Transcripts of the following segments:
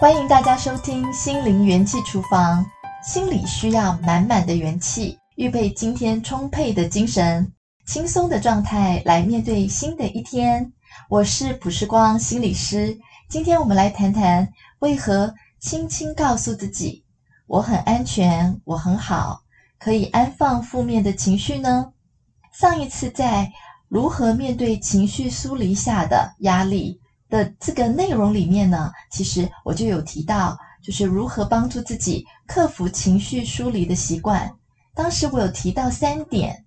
欢迎大家收听心灵元气厨房。心里需要满满的元气，预备今天充沛的精神，轻松的状态来面对新的一天。我是卜世光心理师，今天我们来谈谈为何轻轻告诉自己“我很安全，我很好”，可以安放负面的情绪呢？上一次在如何面对情绪疏离下的压力的这个内容里面呢，其实我就有提到，就是如何帮助自己克服情绪疏离的习惯。当时我有提到三点，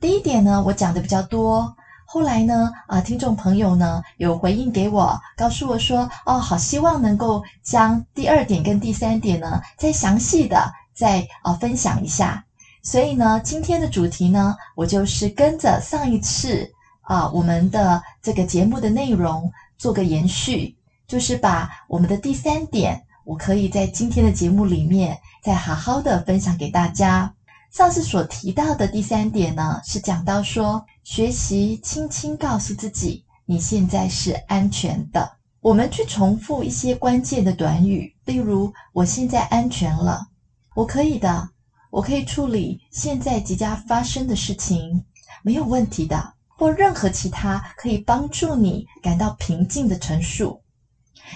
第一点呢，我讲的比较多。后来呢，啊，听众朋友呢有回应给我，告诉我说，哦，好希望能够将第二点跟第三点呢再详细的再啊分享一下。所以呢，今天的主题呢，我就是跟着上一次啊我们的这个节目的内容做个延续，就是把我们的第三点，我可以在今天的节目里面再好好的分享给大家。上次所提到的第三点呢，是讲到说，学习轻轻告诉自己，你现在是安全的。我们去重复一些关键的短语，例如“我现在安全了”，“我可以的”，“我可以处理现在即将发生的事情，没有问题的”，或任何其他可以帮助你感到平静的陈述，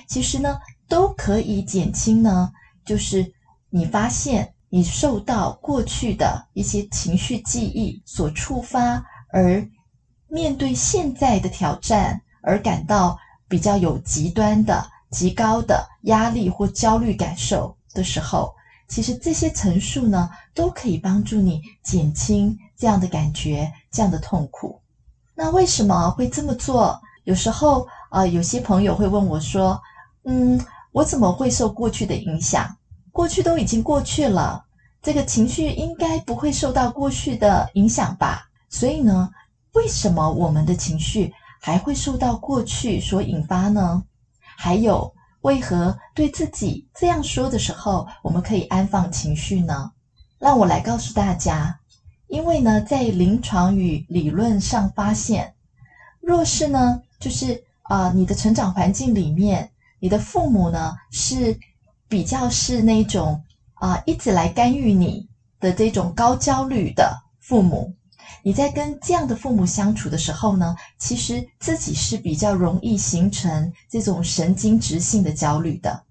其实呢，都可以减轻呢，就是你发现。你受到过去的一些情绪记忆所触发，而面对现在的挑战而感到比较有极端的、极高的压力或焦虑感受的时候，其实这些陈述呢，都可以帮助你减轻这样的感觉、这样的痛苦。那为什么会这么做？有时候啊、有些朋友会问我说：“嗯，我怎么会受过去的影响？”过去都已经过去了，这个情绪应该不会受到过去的影响吧？所以呢，为什么我们的情绪还会受到过去所引发呢？还有，为何对自己这样说的时候，我们可以安放情绪呢？让我来告诉大家，因为呢，在临床与理论上发现，若是呢，就是啊、你的成长环境里面，你的父母呢是。比较是那种啊、一直来干预你的这种高焦虑的父母，你在跟这样的父母相处的时候呢，其实自己是比较容易形成这种神经质性的焦虑的，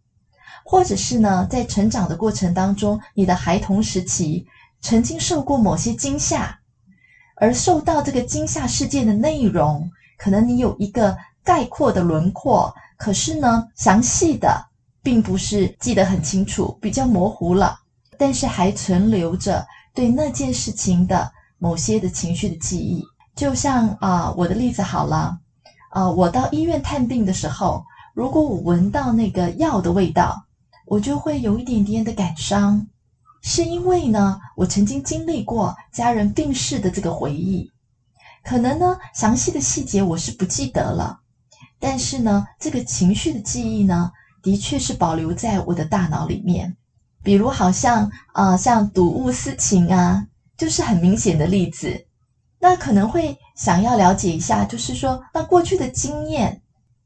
或者是呢，在成长的过程当中，你的孩童时期曾经受过某些惊吓，而受到这个惊吓事件的内容，可能你有一个概括的轮廓，可是呢，详细的。并不是记得很清楚，比较模糊了，但是还存留着对那件事情的某些的情绪的记忆。就像啊、我的例子好了，啊、我到医院探病的时候，如果我闻到那个药的味道，我就会有一点点的感伤，是因为呢，我曾经经历过家人病逝的这个回忆，可能呢，详细的细节我是不记得了，但是呢，这个情绪的记忆呢。的确是保留在我的大脑里面，比如好像啊、像睹物思情啊，就是很明显的例子。那可能会想要了解一下，就是说，那过去的经验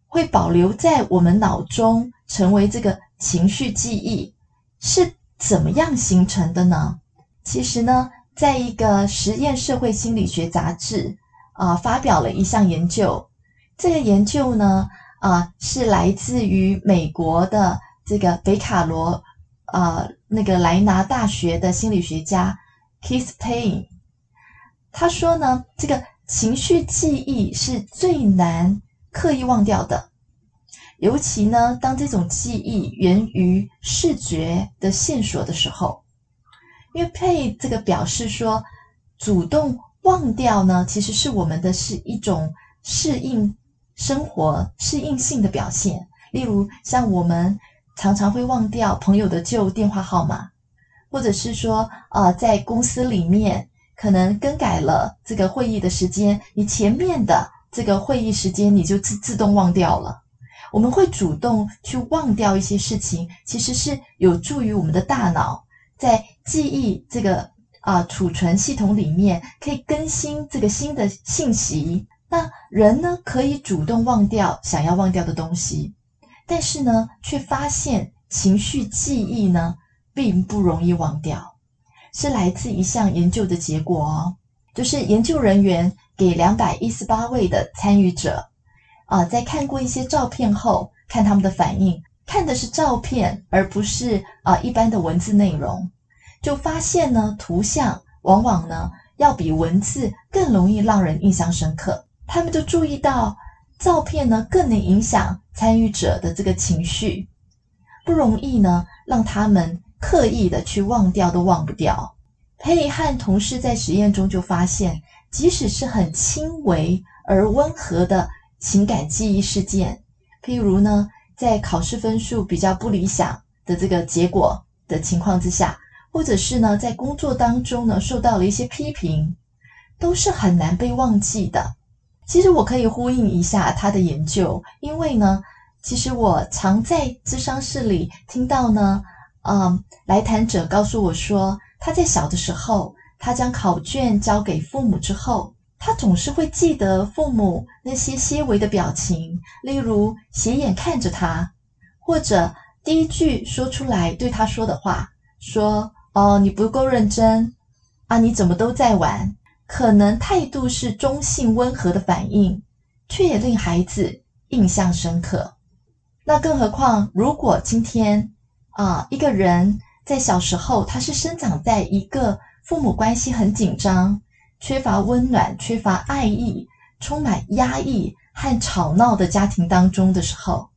会保留在我们脑中，成为这个情绪记忆，是怎么样形成的呢？其实呢，在一个实验社会心理学杂志啊、发表了一项研究，这个研究呢。啊、是来自于美国的这个北卡罗，呃，那个莱纳大学的心理学家 Keith Payne，他说呢，这个情绪记忆是最难刻意忘掉的，尤其呢，当这种记忆源于视觉的线索的时候，因为 “pay” 这个表示说，主动忘掉呢，其实是我们的是一种适应。生活适应性的表现，例如像我们常常会忘掉朋友的旧电话号码，或者是说，呃，在公司里面可能更改了这个会议的时间，你前面的这个会议时间你就自自动忘掉了。我们会主动去忘掉一些事情，其实是有助于我们的大脑在记忆这个啊、储存系统里面可以更新这个新的信息。那人呢，可以主动忘掉想要忘掉的东西，但是呢，却发现情绪记忆呢，并不容易忘掉，是来自一项研究的结果哦。就是研究人员给两百一十八位的参与者，啊，在看过一些照片后，看他们的反应，看的是照片，而不是啊一般的文字内容，就发现呢，图像往往呢要比文字更容易让人印象深刻。他们就注意到，照片呢更能影响参与者的这个情绪，不容易呢让他们刻意的去忘掉都忘不掉。佩和同事在实验中就发现，即使是很轻微而温和的情感记忆事件，譬如呢，在考试分数比较不理想的这个结果的情况之下，或者是呢，在工作当中呢，受到了一些批评，都是很难被忘记的。其实我可以呼应一下他的研究，因为呢，其实我常在咨商室里听到呢，嗯，来谈者告诉我说。他在小的时候，他将考卷交给父母之后，他总是会记得父母那些些微的表情，例如斜眼看着他，或者第一句说出来对他说的话，说：“哦，你不够认真啊，你怎么都在玩？”可能态度是中性温和的反应，却也令孩子印象深刻。那更何况，如果今天啊，一个人。在小时候，他是生长在一个父母关系很紧张、缺乏温暖、缺乏爱意、充满压抑和吵闹的家庭当中的时候，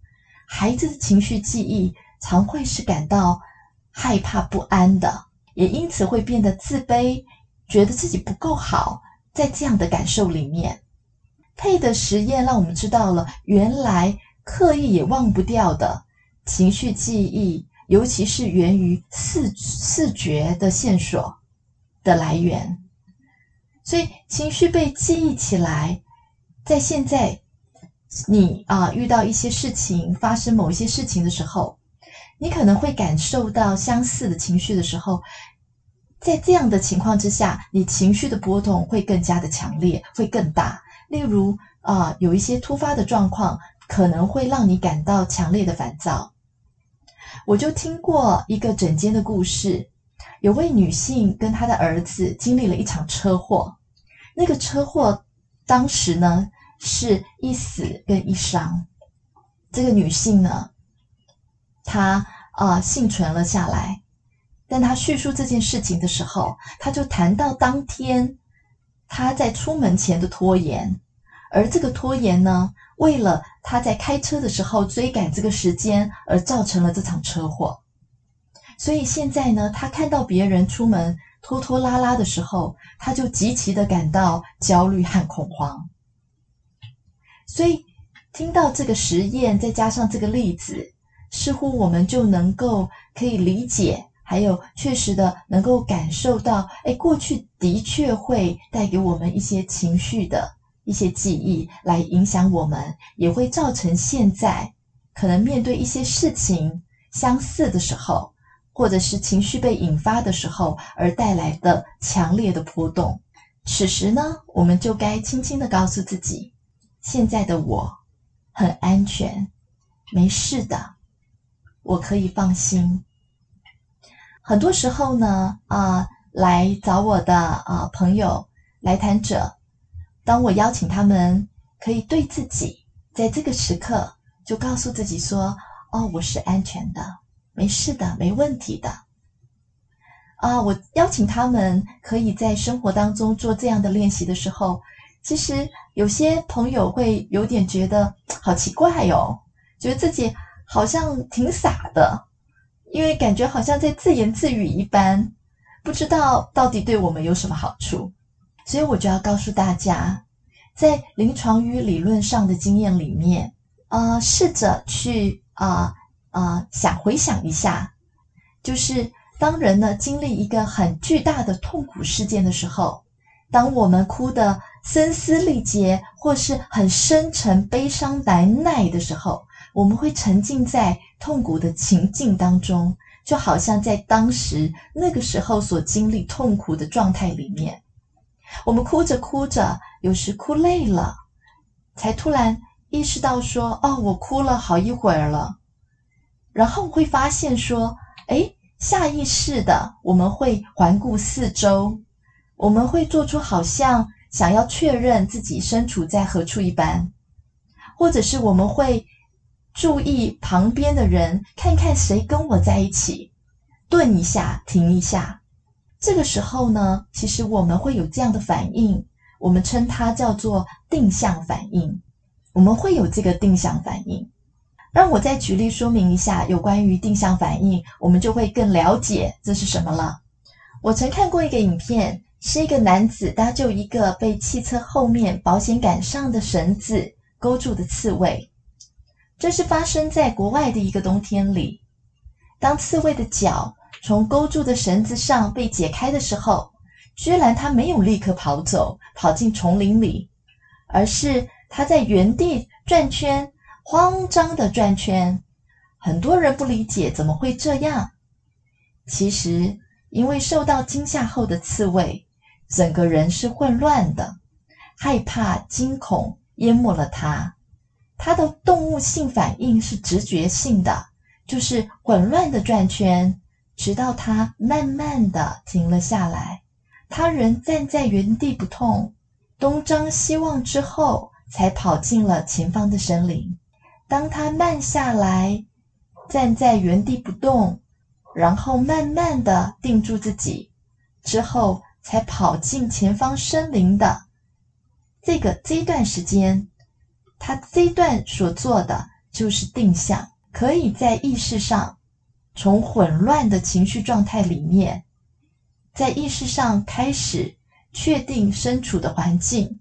孩子的情绪记忆常会是感到害怕不安的，也因此会变得自卑，觉得自己不够好。在这样的感受里面，佩的实验让我们知道了，原来刻意也忘不掉的情绪记忆。尤其是源于视视觉的线索的来源，所以情绪被记忆起来，在现在你啊遇到一些事情，发生某一些事情的时候，你可能会感受到相似的情绪的时候，在这样的情况之下，你情绪的波动会更加的强烈，会更大。例如啊，有一些突发的状况，可能会让你感到强烈的烦躁。我就听过一个诊间的故事，有位女性跟她的儿子经历了一场车祸，那个车祸当时呢是一死跟一伤。这个女性呢，她啊、幸存了下来，但她叙述这件事情的时候，她就谈到当天她在出门前的拖延，而这个拖延呢，为了他在开车的时候追赶这个时间，而造成了这场车祸。所以现在呢，他看到别人出门拖拖拉拉的时候，他就极其的感到焦虑和恐慌。所以听到这个实验，再加上这个例子，似乎我们就能够可以理解，还有确实的能够感受到，哎，过去的确会带给我们一些情绪的。一些记忆来影响我们，也会造成现在可能面对一些事情相似的时候，或者是情绪被引发的时候而带来的强烈的波动。此时呢，我们就该轻轻的告诉自己：现在的我很安全，没事的，我可以放心。很多时候呢，啊、来找我的啊、朋友来谈者。当我邀请他们，可以对自己在这个时刻就告诉自己说：“哦，我是安全的，没事的，没问题的。”啊，我邀请他们可以在生活当中做这样的练习的时候，其实有些朋友会有点觉得好奇怪哦，觉得自己好像挺傻的，因为感觉好像在自言自语一般，不知道到底对我们有什么好处。所以我就要告诉大家，在临床与理论上的经验里面，呃，试着去啊啊、想回想一下，就是当人呢经历一个很巨大的痛苦事件的时候，当我们哭得声嘶力竭，或是很深沉悲伤难耐的时候，我们会沉浸在痛苦的情境当中，就好像在当时那个时候所经历痛苦的状态里面。我们哭着哭着，有时哭累了，才突然意识到说：“哦，我哭了好一会儿了。”然后会发现说，诶，下意识的我们会环顾四周，我们会做出好像想要确认自己身处在何处一般，或者是我们会注意旁边的人，看看谁跟我在一起，顿一下，停一下。这个时候呢，其实我们会有这样的反应，我们称它叫做定向反应。我们会有这个定向反应。让我再举例说明一下有关于定向反应，我们就会更了解这是什么了。我曾看过一个影片，是一个男子搭救一个被汽车后面保险杆上的绳子勾住的刺猬。这是发生在国外的一个冬天里。当刺猬的脚从勾住的绳子上被解开的时候，居然它没有立刻跑走，跑进丛林里，而是它在原地转圈。慌张的转圈，很多人不理解怎么会这样。其实，因为受到惊吓后的刺猬，整个人是混乱的，害怕、惊恐淹没了他。他的动物性反应是直觉性的，就是混乱的转圈，直到他慢慢的停了下来。他仍站在原地不动，东张西望之后，才跑进了前方的森林。当他慢下来，站在原地不动，然后慢慢的定住自己，之后才跑进前方森林的这个这段时间，他这段所做的就是定向，可以在意识上从混乱的情绪状态里面，在意识上开始确定身处的环境，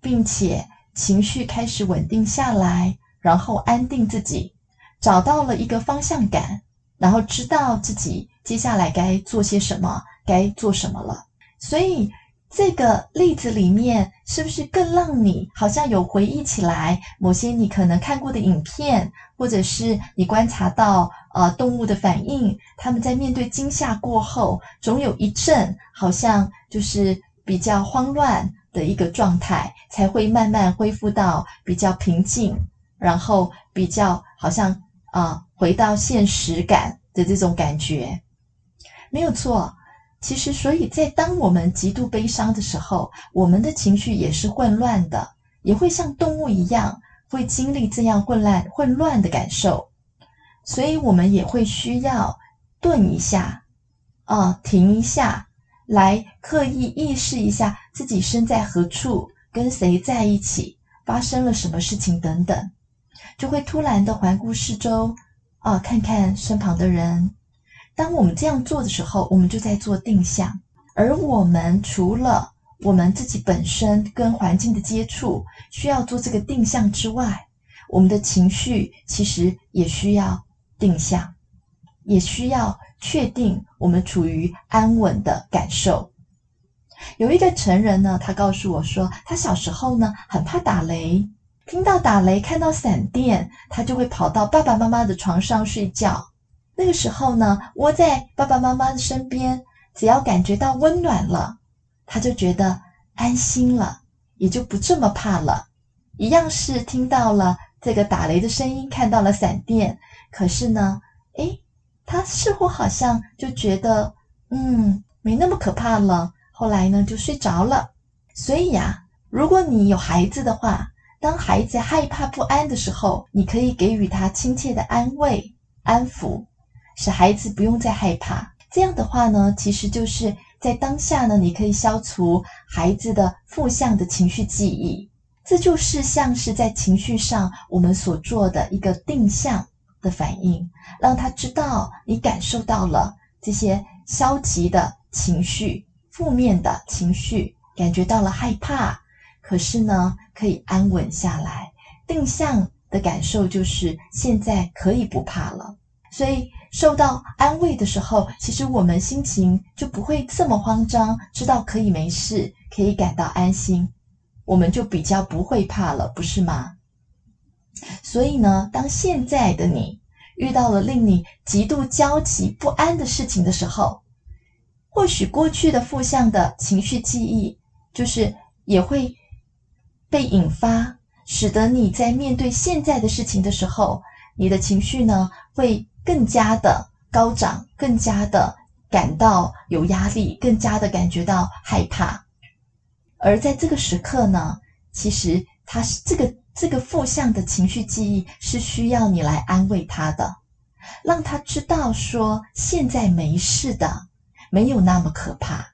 并且情绪开始稳定下来。然后安定自己，找到了一个方向感，然后知道自己接下来该做些什么，该做什么了。所以这个例子里面，是不是更让你好像有回忆起来某些你可能看过的影片，或者是你观察到呃动物的反应？他们在面对惊吓过后，总有一阵好像就是比较慌乱的一个状态，才会慢慢恢复到比较平静。然后比较好像啊、回到现实感的这种感觉，没有错。其实，所以在当我们极度悲伤的时候，我们的情绪也是混乱的，也会像动物一样，会经历这样混乱、混乱的感受。所以，我们也会需要顿一下，啊、停一下，来刻意意识一下自己身在何处，跟谁在一起，发生了什么事情等等。就会突然的环顾四周，啊，看看身旁的人。当我们这样做的时候，我们就在做定向。而我们除了我们自己本身跟环境的接触需要做这个定向之外，我们的情绪其实也需要定向，也需要确定我们处于安稳的感受。有一个成人呢，他告诉我说，他小时候呢很怕打雷。听到打雷，看到闪电，他就会跑到爸爸妈妈的床上睡觉。那个时候呢，窝在爸爸妈妈的身边，只要感觉到温暖了，他就觉得安心了，也就不这么怕了。一样是听到了这个打雷的声音，看到了闪电，可是呢，诶，他似乎好像就觉得，嗯，没那么可怕了。后来呢，就睡着了。所以呀，如果你有孩子的话，当孩子害怕不安的时候，你可以给予他亲切的安慰、安抚，使孩子不用再害怕。这样的话呢，其实就是在当下呢，你可以消除孩子的负向的情绪记忆。这就是像是在情绪上我们所做的一个定向的反应，让他知道你感受到了这些消极的情绪、负面的情绪，感觉到了害怕。可是呢，可以安稳下来。定向的感受就是现在可以不怕了。所以受到安慰的时候，其实我们心情就不会这么慌张，知道可以没事，可以感到安心，我们就比较不会怕了，不是吗？所以呢，当现在的你遇到了令你极度焦急不安的事情的时候，或许过去的负向的情绪记忆，就是也会。被引发，使得你在面对现在的事情的时候，你的情绪呢会更加的高涨，更加的感到有压力，更加的感觉到害怕。而在这个时刻呢，其实他是这个这个负向的情绪记忆是需要你来安慰他的，让他知道说现在没事的，没有那么可怕。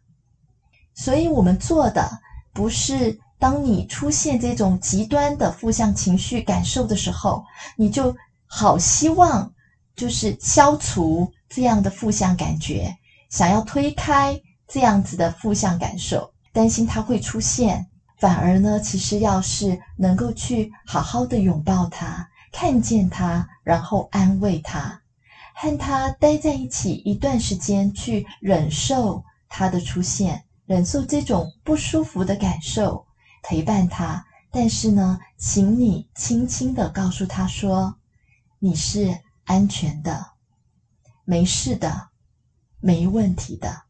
所以我们做的不是当你出现这种极端的负向情绪感受的时候，你就好希望就是消除这样的负向感觉，想要推开这样子的负向感受。担心它会出现，反而呢，其实要是能够去好好的拥抱它，看见它，然后安慰它，和它待在一起一段时间，去忍受它的出现，忍受这种不舒服的感受，陪伴他。但是呢，请你轻轻的告诉他说：“你是安全的，没事的，没问题的。”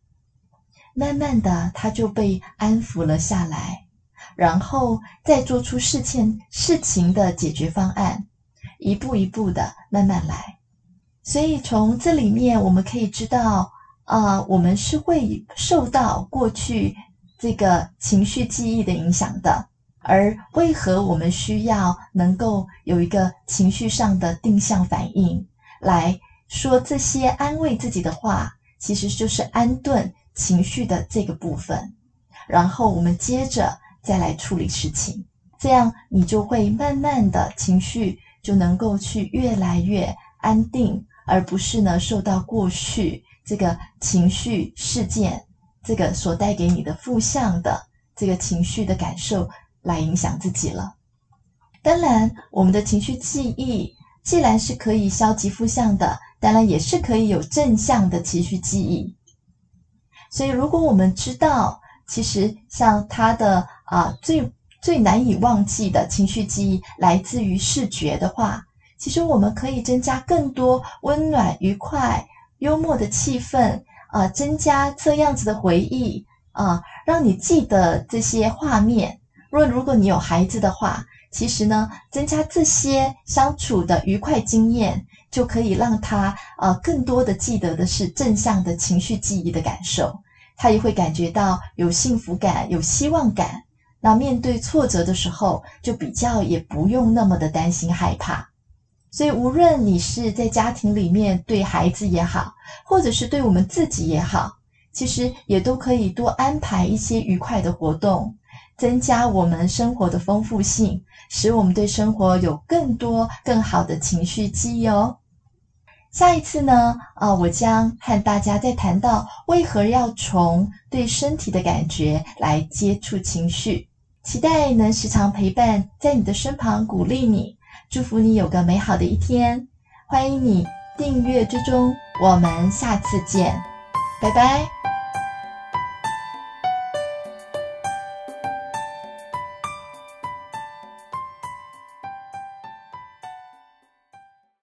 慢慢的，他就被安抚了下来，然后再做出事情事情的解决方案，一步一步的慢慢来。所以从这里面我们可以知道，啊、我们是会受到过去这个情绪记忆的影响的。而为何我们需要能够有一个情绪上的定向反应，来说这些安慰自己的话，其实就是安顿。情绪的这个部分，然后我们接着再来处理事情，这样你就会慢慢的情绪就能够去越来越安定，而不是呢受到过去这个情绪事件这个所带给你的负向的这个情绪的感受来影响自己了。当然，我们的情绪记忆既然是可以消极负向的，当然也是可以有正向的情绪记忆。所以，如果我们知道，其实像他的啊最最难以忘记的情绪记忆来自于视觉的话，其实我们可以增加更多温暖、愉快、幽默的气氛啊，增加这样子的回忆啊，让你记得这些画面。若如果你有孩子的话，其实呢，增加这些相处的愉快经验，就可以让他啊更多的记得的是正向的情绪记忆的感受。他也会感觉到有幸福感、有希望感。那面对挫折的时候，就比较也不用那么的担心害怕。所以，无论你是在家庭里面对孩子也好，或者是对我们自己也好，其实也都可以多安排一些愉快的活动，增加我们生活的丰富性，使我们对生活有更多更好的情绪记忆哦。下一次呢，啊，我将和大家再谈到为何要从对身体的感觉来接触情绪，期待能时常陪伴在你的身旁，鼓励你，祝福你有个美好的一天。欢迎你订阅追踪，我们下次见，拜拜。